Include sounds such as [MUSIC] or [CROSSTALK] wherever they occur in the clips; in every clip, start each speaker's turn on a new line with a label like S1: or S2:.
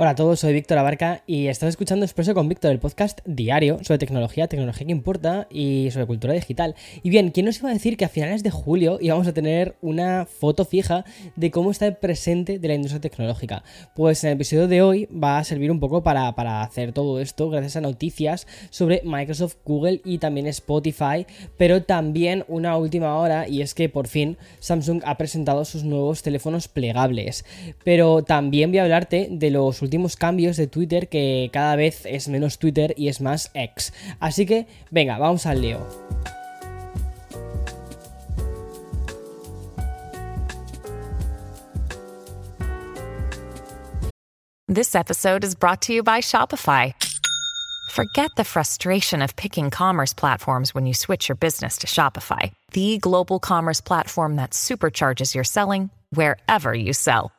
S1: Hola a todos, soy Víctor Abarca y estás escuchando Expreso con Víctor, el podcast diario sobre tecnología, tecnología que importa y sobre cultura digital. Y bien, ¿quién nos iba a decir que a finales de julio íbamos a tener una foto fija de cómo está el presente de la industria tecnológica? Pues en el episodio de hoy va a servir un poco para, para hacer todo esto gracias a noticias sobre Microsoft, Google y también Spotify, pero también una última hora y es que por fin Samsung ha presentado sus nuevos teléfonos plegables. Pero también voy a hablarte de los cambios de Twitter que cada vez es menos Twitter y es más X. Así que, venga, vamos al lío.
S2: This episode is brought to you by Shopify. Forget the frustration of picking commerce platforms when you switch your business to Shopify, the global commerce platform that supercharges your selling wherever you sell.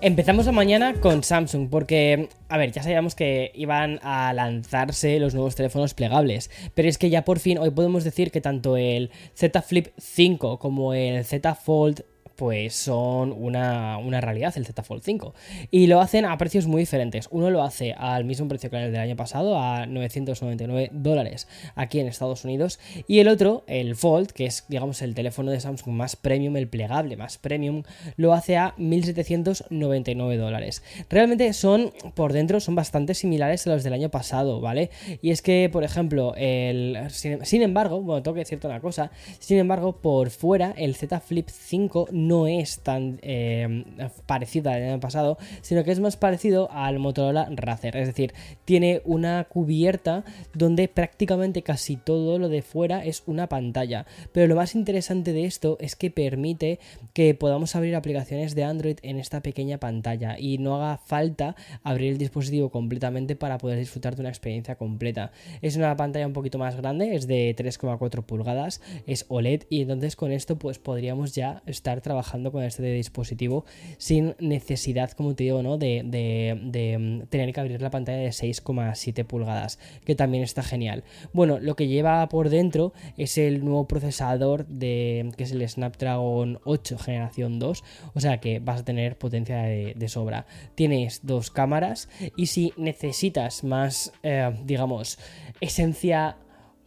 S1: Empezamos la mañana con Samsung porque, a ver, ya sabíamos que iban a lanzarse los nuevos teléfonos plegables, pero es que ya por fin hoy podemos decir que tanto el Z Flip 5 como el Z Fold pues son una, realidad el Z Fold 5. Y lo hacen a precios muy diferentes. Uno lo hace al mismo precio que el del año pasado, a 999 dólares aquí en Estados Unidos. Y el otro, el Fold, que es digamos el teléfono de Samsung más premium, el plegable más premium, lo hace a 1799 dólares. Realmente son, por dentro, son bastante similares a los del año pasado, ¿vale? Y es que, por ejemplo, el, sin, embargo, bueno, tengo que decirte una cosa, sin embargo, por fuera el Z Flip 5 no es tan eh, parecido al año pasado, sino que es más parecido al Motorola Razer. Es decir, tiene una cubierta donde prácticamente casi todo lo de fuera es una pantalla. Pero lo más interesante de esto es que permite que podamos abrir aplicaciones de Android en esta pequeña pantalla y no haga falta abrir el dispositivo completamente para poder disfrutar de una experiencia completa. Es una pantalla un poquito más grande, es de 3,4 pulgadas, es OLED y entonces con esto pues podríamos ya estar trabajando trabajando con este dispositivo sin necesidad, como te digo, ¿no? de, mm, tener que abrir la pantalla de 6,7 pulgadas, que también está genial. Bueno, lo que lleva por dentro es el nuevo procesador de que es el Snapdragon 8 generación 2, o sea que vas a tener potencia de, sobra. Tienes dos cámaras y si necesitas más, eh, digamos, esencia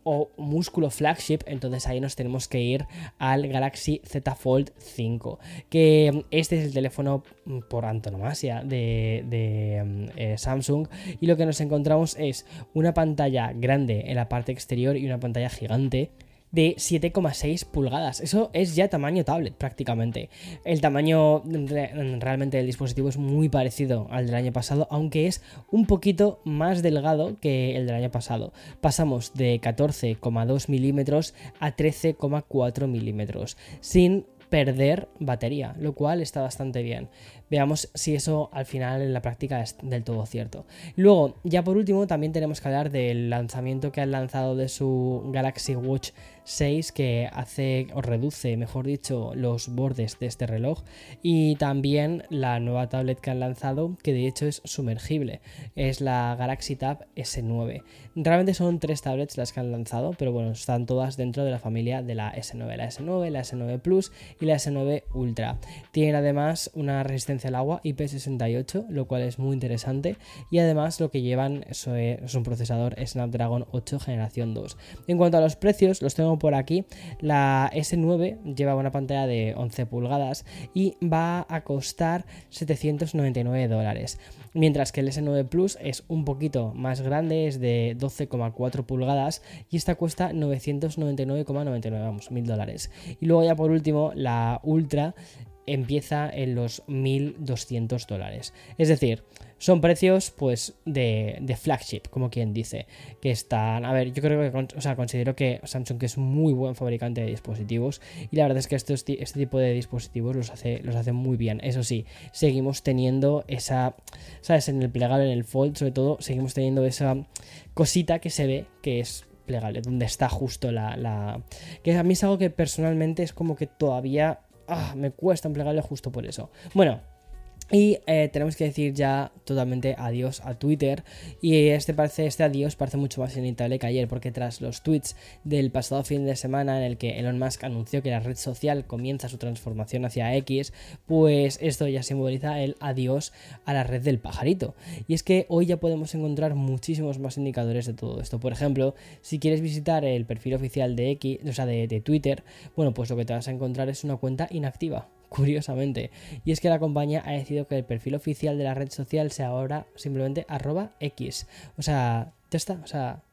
S1: o músculo flagship, entonces ahí nos tenemos que ir al Galaxy Z Fold 5, que este es el teléfono mm, por antonomasia de, mm, eh, Samsung y lo que nos encontramos es una pantalla grande en la parte exterior y una pantalla gigante de 7,6 pulgadas. Eso es ya tamaño tablet prácticamente. El tamaño realmente del dispositivo es muy parecido al del año pasado, aunque es un poquito más delgado que el del año pasado. Pasamos de 14,2 milímetros a 13,4 milímetros, sin perder batería, lo cual está bastante bien. Veamos si eso al final en la práctica es del todo cierto. Luego, ya por último, también tenemos que hablar del lanzamiento que han lanzado de su Galaxy Watch 6 que hace o reduce, mejor dicho, los bordes de este reloj y también la nueva tablet que han lanzado que de hecho es sumergible, es la Galaxy Tab S9. Realmente son tres tablets las que han lanzado, pero bueno, están todas dentro de la familia de la S9, la S9, la S9 Plus y la S9 Ultra. Tienen además una resistencia al agua IP68, lo cual es muy interesante y además lo que llevan es un procesador Snapdragon 8 generación 2. En cuanto a los precios, los tengo por aquí. La S9 lleva una pantalla de 11 pulgadas y va a costar 799 dólares. Mientras que el S9 Plus es un poquito más grande, es de 12,4 pulgadas y esta cuesta 999,99, vamos, 1000 dólares. Y luego ya por último la Ultra empieza en los 1200 dólares. Es decir, son precios pues de, flagship, como quien dice, que están, a ver, yo creo que, o sea, considero que Samsung es muy buen fabricante de dispositivos y la verdad es que estos, este tipo de dispositivos los hace, los hace muy bien. Eso sí, seguimos teniendo esa, ¿sabes? En el plegable, en el fold, sobre todo, seguimos teniendo esa cosita que se ve que es plegable, donde está justo la, la... Que a mí es algo que personalmente es como que todavía... Ah, me cuesta un plegable justo por eso. Bueno, y eh, tenemos que decir ya totalmente adiós a Twitter. Y este, parece, este adiós parece mucho más inevitable que ayer, porque tras los tweets del pasado fin de semana en el que Elon Musk anunció que la red social comienza su transformación hacia X, pues esto ya simboliza el adiós a la red del pajarito. Y es que hoy ya podemos encontrar muchísimos más indicadores de todo esto. Por ejemplo, si quieres visitar el perfil oficial de X, o sea, de, de Twitter, bueno, pues lo que te vas a encontrar es una cuenta inactiva curiosamente. Y es que la compañía ha decidido que el perfil oficial de la red social sea ahora simplemente arroba X. O sea, ya está, o sea,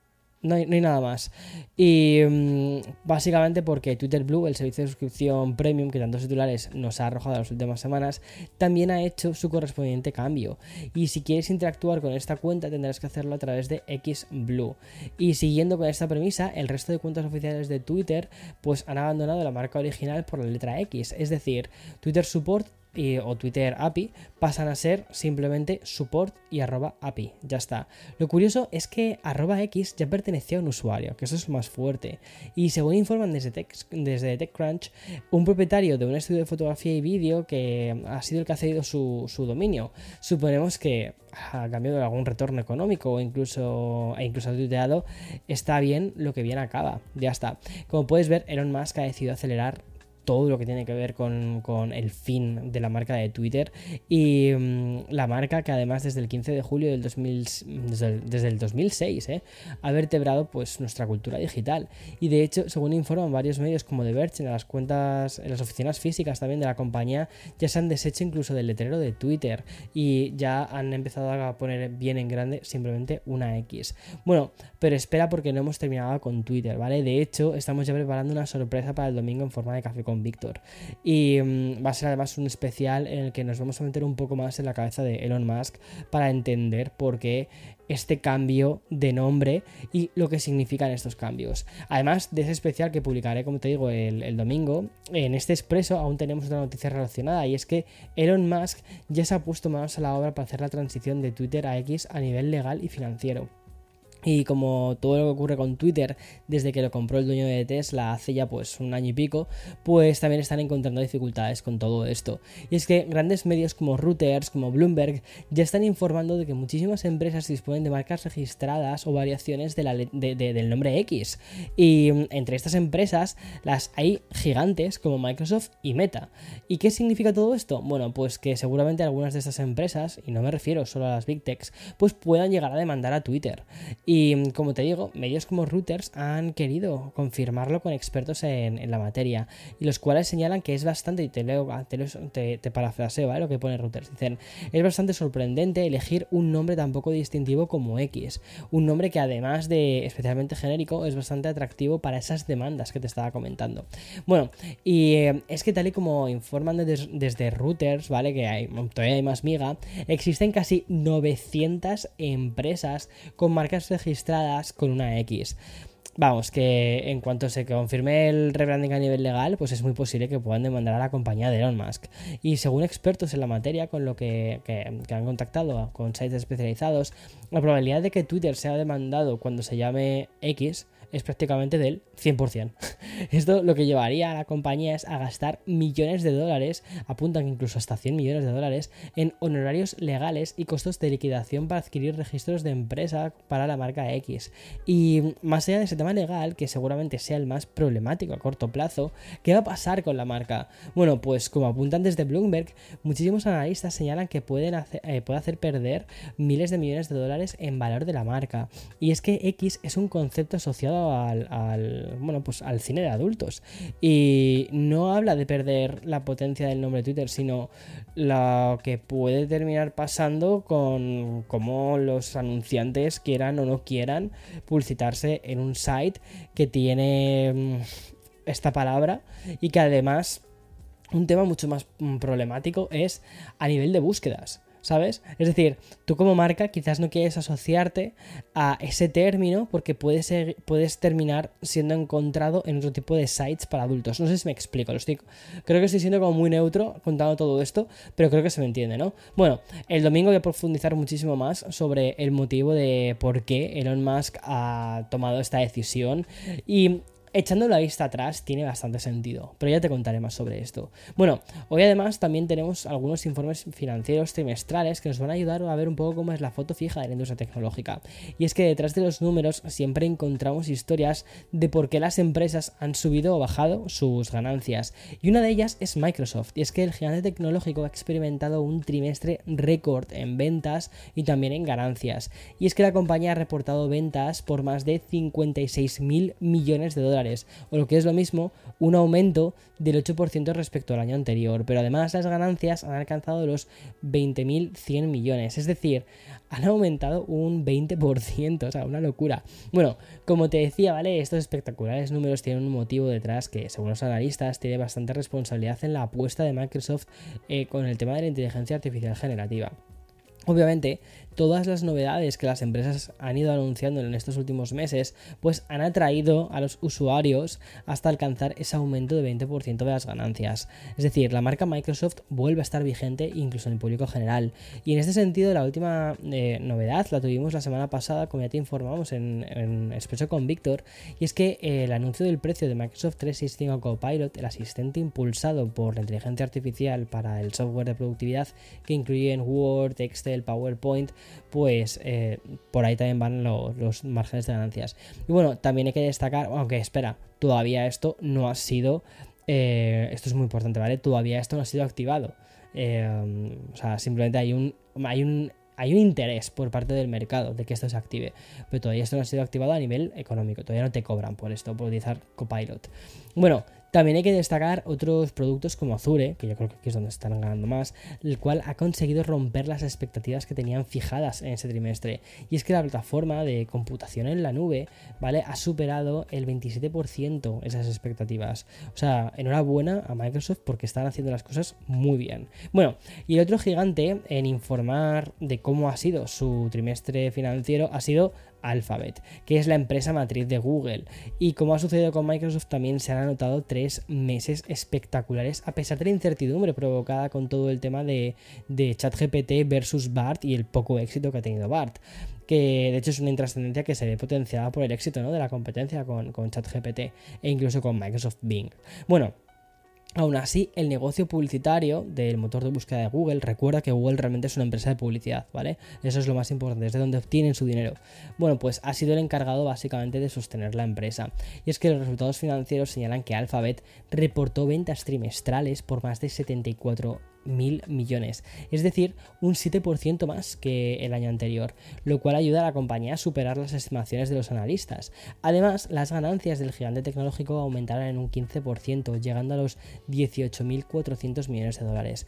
S1: no hay, nada más. Y mm, básicamente porque Twitter Blue, el servicio de suscripción premium que tantos titulares nos ha arrojado en las últimas semanas, también ha hecho su correspondiente cambio. Y si quieres interactuar con esta cuenta tendrás que hacerlo a través de X Blue. Y siguiendo con esta premisa, el resto de cuentas oficiales de Twitter pues han abandonado la marca original por la letra X. Es decir, Twitter Support o Twitter API pasan a ser simplemente support y arroba API. Ya está. Lo curioso es que arroba X ya pertenecía a un usuario, que eso es más fuerte. Y según informan desde, desde TechCrunch, un propietario de un estudio de fotografía y vídeo que ha sido el que ha cedido su, su dominio. Suponemos que a cambio de algún retorno económico o incluso, e incluso ha tuiteado, está bien lo que bien acaba. Ya está. Como puedes ver, Elon Musk ha decidido acelerar todo lo que tiene que ver con, el fin de la marca de Twitter. Y mm, la marca que además desde el 15 de julio del 2000, desde, el, 2006 eh, ha vertebrado pues nuestra cultura digital. Y de hecho según informan varios medios como The Verge en las cuentas en las oficinas físicas también de la compañía ya se han deshecho incluso del letrero de Twitter y ya han empezado a poner bien en grande simplemente una X. Bueno pero espera porque no hemos terminado con Twitter vale de hecho estamos ya preparando una sorpresa para el domingo en forma de café con Víctor. Y mm, va a ser además un especial en el que nos vamos a meter un poco más en la cabeza de Elon Musk para entender por qué este cambio de nombre y lo que significan estos cambios. Además de ese especial que publicaré, como te digo, el, el, domingo, en este expreso aún tenemos otra noticia relacionada y es que Elon Musk ya se ha puesto manos a la obra para hacer la transición de Twitter a X a nivel legal y financiero. Y como todo lo que ocurre con Twitter desde que lo compró el dueño de Tesla hace ya pues un año y pico, pues también están encontrando dificultades con todo esto. Y es que grandes medios como Reuters, como Bloomberg, ya están informando de que muchísimas empresas disponen de marcas registradas o variaciones del nombre X. Y mm, entre estas empresas las hay gigantes como Microsoft y Meta. ¿Y qué significa todo esto? Bueno, pues que seguramente algunas de estas empresas, y no me refiero solo a las Big Techs, pues puedan llegar a demandar a Twitter. Y como te digo, medios como Reuters han querido confirmarlo con expertos en, la materia, y los cuales señalan que es bastante, y te leo, te, te, parafraseo ¿vale? lo que pone Reuters, dicen, es bastante sorprendente elegir un nombre tan poco distintivo como X, un nombre que además de especialmente genérico es bastante atractivo para esas demandas que te estaba comentando. Bueno, y eh, es que tal y como informan desde Reuters, ¿vale? Que todavía hay más miga, existen casi 900 empresas con marcas registradas con una X. Vamos, que en cuanto se confirme el rebranding a nivel legal, pues es muy posible que puedan demandar a la compañía de Elon Musk. Y según expertos en la materia, con lo que, que han contactado con sites especializados, la probabilidad de que Twitter sea demandado cuando se llame X es prácticamente del 100%. [LAUGHS] Esto lo que llevaría a la compañía es a gastar millones de dólares, apuntan incluso hasta 100 millones de dólares, en honorarios legales y costos de liquidación para adquirir registros de empresa para la marca X. Y más allá de ese tema legal, que seguramente sea el más problemático a corto plazo, ¿qué va a pasar con la marca? Bueno, pues como apuntan desde Bloomberg, muchísimos analistas señalan que pueden hacer, eh, puede hacer perder miles de millones de dólares en valor de la marca. Y es que X es un concepto asociado al, bueno, pues al cine de adultos. Y no habla de perder la potencia del nombre de Twitter, sino lo que puede terminar pasando con cómo los anunciantes quieran o no quieran publicitarse en un site que tiene mm, esta palabra y que además un tema mucho más mm, problemático es a nivel de búsquedas. ¿Sabes? Es decir, tú como marca quizás no quieres asociarte a ese término porque puedes, puedes terminar siendo encontrado en otro tipo de sites para adultos. No sé si me explico, lo estoy, creo que estoy siendo como muy neutro contando todo esto, pero creo que se me entiende, ¿no? Bueno, el domingo voy a profundizar muchísimo más sobre el motivo de por qué Elon Musk ha tomado esta decisión y Echando la vista atrás tiene bastante sentido, pero ya te contaré más sobre esto. Bueno, hoy además también tenemos algunos informes financieros trimestrales que nos van a ayudar a ver un poco cómo es la foto fija de la industria tecnológica. Y es que detrás de los números siempre encontramos historias de por qué las empresas han subido o bajado sus ganancias. Y una de ellas es Microsoft, y es que el gigante tecnológico ha experimentado un trimestre récord en ventas y también en ganancias. Y es que la compañía ha reportado ventas por más de 56 mil millones de dólares o lo que es lo mismo, un aumento del 8% respecto al año anterior, pero además las ganancias han alcanzado los 20.100 millones, es decir, han aumentado un 20%, o sea, una locura. Bueno, como te decía, ¿vale? Estos espectaculares números tienen un motivo detrás que, según los analistas, tiene bastante responsabilidad en la apuesta de Microsoft eh, con el tema de la inteligencia artificial generativa. Obviamente, todas las novedades que las empresas han ido anunciando en estos últimos meses, pues han atraído a los usuarios hasta alcanzar ese aumento de 20% de las ganancias. Es decir, la marca Microsoft vuelve a estar vigente incluso en el público general. Y en este sentido, la última eh, novedad la tuvimos la semana pasada, como ya te informamos en, en Expreso con Víctor, y es que eh, el anuncio del precio de Microsoft 365 Copilot, el asistente impulsado por la inteligencia artificial para el software de productividad que incluye en Word, Excel, PowerPoint, pues eh, por ahí también van los márgenes de ganancias. Y bueno, también hay que destacar, aunque espera, todavía esto no ha sido, eh, esto es muy importante, ¿vale? Todavía esto no ha sido activado. Eh, o sea, simplemente hay un, hay un hay un interés por parte del mercado de que esto se active, pero todavía esto no ha sido activado a nivel económico, todavía no te cobran por esto, por utilizar Copilot. Bueno, también hay que destacar otros productos como Azure, que yo creo que aquí es donde están ganando más, el cual ha conseguido romper las expectativas que tenían fijadas en ese trimestre. Y es que la plataforma de computación en la nube, ¿vale? Ha superado el 27% esas expectativas. O sea, enhorabuena a Microsoft porque están haciendo las cosas muy bien. Bueno, y el otro gigante en informar de cómo ha sido su trimestre financiero ha sido Alphabet, que es la empresa matriz de Google. Y como ha sucedido con Microsoft, también se han anotado tres meses espectaculares, a pesar de la incertidumbre provocada con todo el tema de, ChatGPT versus BART y el poco éxito que ha tenido BART que de hecho es una intrascendencia que se ve potenciada por el éxito ¿no? de la competencia con, con ChatGPT e incluso con Microsoft Bing. Bueno, Aún así, el negocio publicitario del motor de búsqueda de Google, recuerda que Google realmente es una empresa de publicidad, ¿vale? Eso es lo más importante, es de donde obtienen su dinero. Bueno, pues ha sido el encargado básicamente de sostener la empresa. Y es que los resultados financieros señalan que Alphabet reportó ventas trimestrales por más de 74 mil millones, es decir, un 7% más que el año anterior, lo cual ayuda a la compañía a superar las estimaciones de los analistas. Además, las ganancias del gigante tecnológico aumentaron en un 15%, llegando a los 18.400 millones de dólares.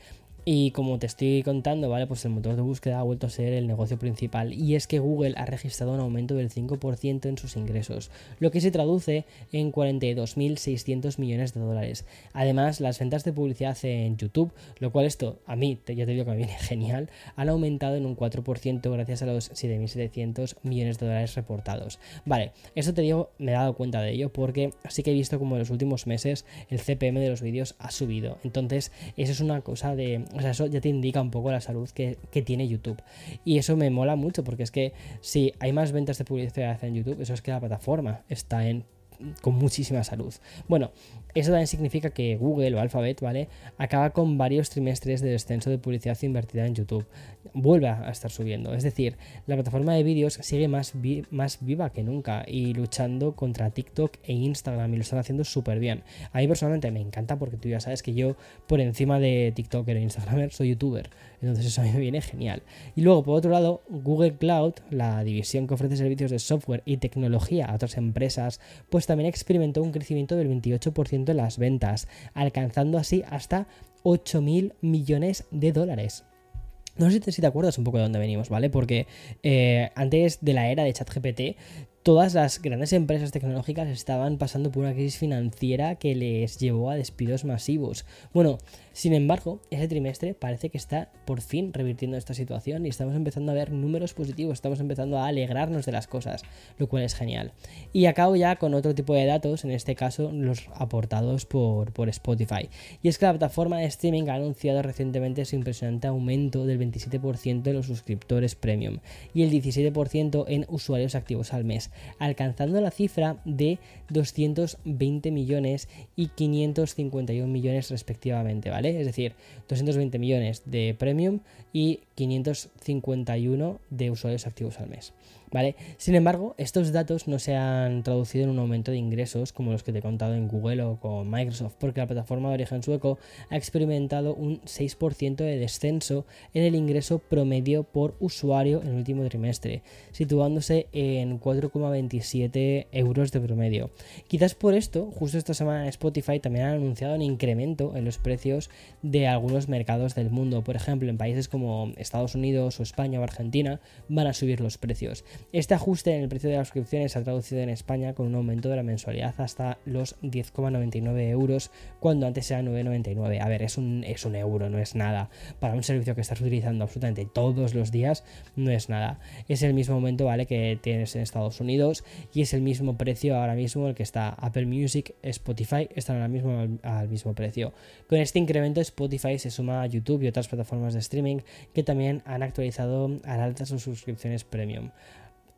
S1: Y como te estoy contando, ¿vale? Pues el motor de búsqueda ha vuelto a ser el negocio principal. Y es que Google ha registrado un aumento del 5% en sus ingresos, lo que se traduce en 42.600 millones de dólares. Además, las ventas de publicidad en YouTube, lo cual esto a mí, ya te digo que me viene genial, han aumentado en un 4% gracias a los 7.700 millones de dólares reportados. Vale, esto te digo, me he dado cuenta de ello porque sí que he visto como en los últimos meses el CPM de los vídeos ha subido. Entonces, eso es una cosa de o sea, eso ya te indica un poco la salud que, tiene YouTube. Y eso me mola mucho porque es que si hay más ventas de publicidad en YouTube, eso es que la plataforma está en con muchísima salud. Bueno, eso también significa que Google o Alphabet, ¿vale? Acaba con varios trimestres de descenso de publicidad invertida en YouTube. Vuelve a estar subiendo. Es decir, la plataforma de vídeos sigue más, más viva que nunca y luchando contra TikTok e Instagram y lo están haciendo súper bien. A mí personalmente me encanta porque tú ya sabes que yo por encima de TikToker e Instagramer soy youtuber. Entonces eso a mí me viene genial. Y luego, por otro lado, Google Cloud, la división que ofrece servicios de software y tecnología a otras empresas, pues también experimentó un crecimiento del 28% en las ventas, alcanzando así hasta 8.000 millones de dólares. No sé si te acuerdas un poco de dónde venimos, ¿vale? Porque eh, antes de la era de ChatGPT, todas las grandes empresas tecnológicas estaban pasando por una crisis financiera que les llevó a despidos masivos. Bueno, sin embargo, ese trimestre parece que está por fin revirtiendo esta situación y estamos empezando a ver números positivos, estamos empezando a alegrarnos de las cosas, lo cual es genial. Y acabo ya con otro tipo de datos, en este caso los aportados por, Spotify. Y es que la plataforma de streaming ha anunciado recientemente su impresionante aumento del 27% en los suscriptores premium y el 17% en usuarios activos al mes alcanzando la cifra de 220 millones y 551 millones respectivamente, ¿vale? Es decir, 220 millones de premium y 551 de usuarios activos al mes. ¿Vale? Sin embargo, estos datos no se han traducido en un aumento de ingresos como los que te he contado en Google o con Microsoft, porque la plataforma de origen sueco ha experimentado un 6% de descenso en el ingreso promedio por usuario en el último trimestre, situándose en 4,27 euros de promedio. Quizás por esto, justo esta semana Spotify también ha anunciado un incremento en los precios de algunos mercados del mundo. Por ejemplo, en países como Estados Unidos o España o Argentina van a subir los precios. Este ajuste en el precio de las suscripciones se ha traducido en España con un aumento de la mensualidad hasta los 10,99 euros, cuando antes era 9,99. A ver, es un, es un euro, no es nada. Para un servicio que estás utilizando absolutamente todos los días, no es nada. Es el mismo aumento, ¿vale? Que tienes en Estados Unidos y es el mismo precio ahora mismo el que está Apple Music, Spotify, están ahora mismo al, al mismo precio. Con este incremento, Spotify se suma a YouTube y otras plataformas de streaming que también han actualizado al alta sus suscripciones premium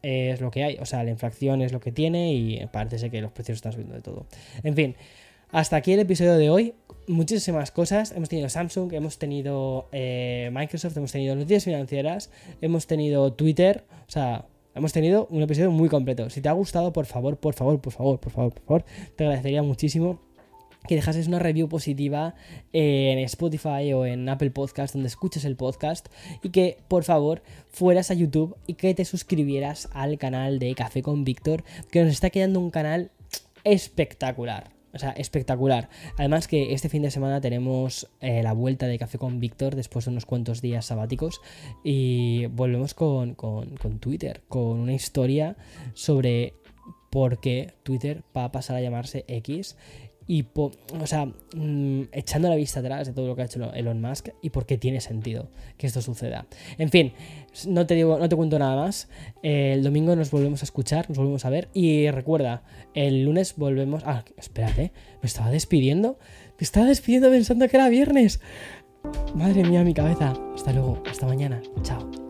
S1: es lo que hay. O sea, la inflación es lo que tiene y parece que los precios están subiendo de todo. En fin, hasta aquí el episodio de hoy. Muchísimas cosas. Hemos tenido Samsung, hemos tenido eh, Microsoft, hemos tenido noticias financieras, hemos tenido Twitter. O sea, hemos tenido un episodio muy completo. Si te ha gustado, por favor, por favor, por favor, por favor, por favor, te agradecería muchísimo que dejases una review positiva en Spotify o en Apple Podcast donde escuches el podcast y que por favor fueras a YouTube y que te suscribieras al canal de Café con Víctor que nos está quedando un canal espectacular. O sea, espectacular. Además que este fin de semana tenemos eh, la vuelta de Café con Víctor después de unos cuantos días sabáticos y volvemos con, con, con Twitter, con una historia sobre por qué Twitter va a pasar a llamarse X y, o sea, mm, echando la vista atrás de todo lo que ha hecho Elon Musk y por qué tiene sentido que esto suceda. En fin, no te digo, no te cuento nada más. el domingo nos volvemos a escuchar, nos volvemos a ver y recuerda, el lunes volvemos. Ah, espérate, me estaba despidiendo. Me estaba despidiendo pensando que era viernes. Madre mía, mi cabeza. Hasta luego, hasta mañana. Chao.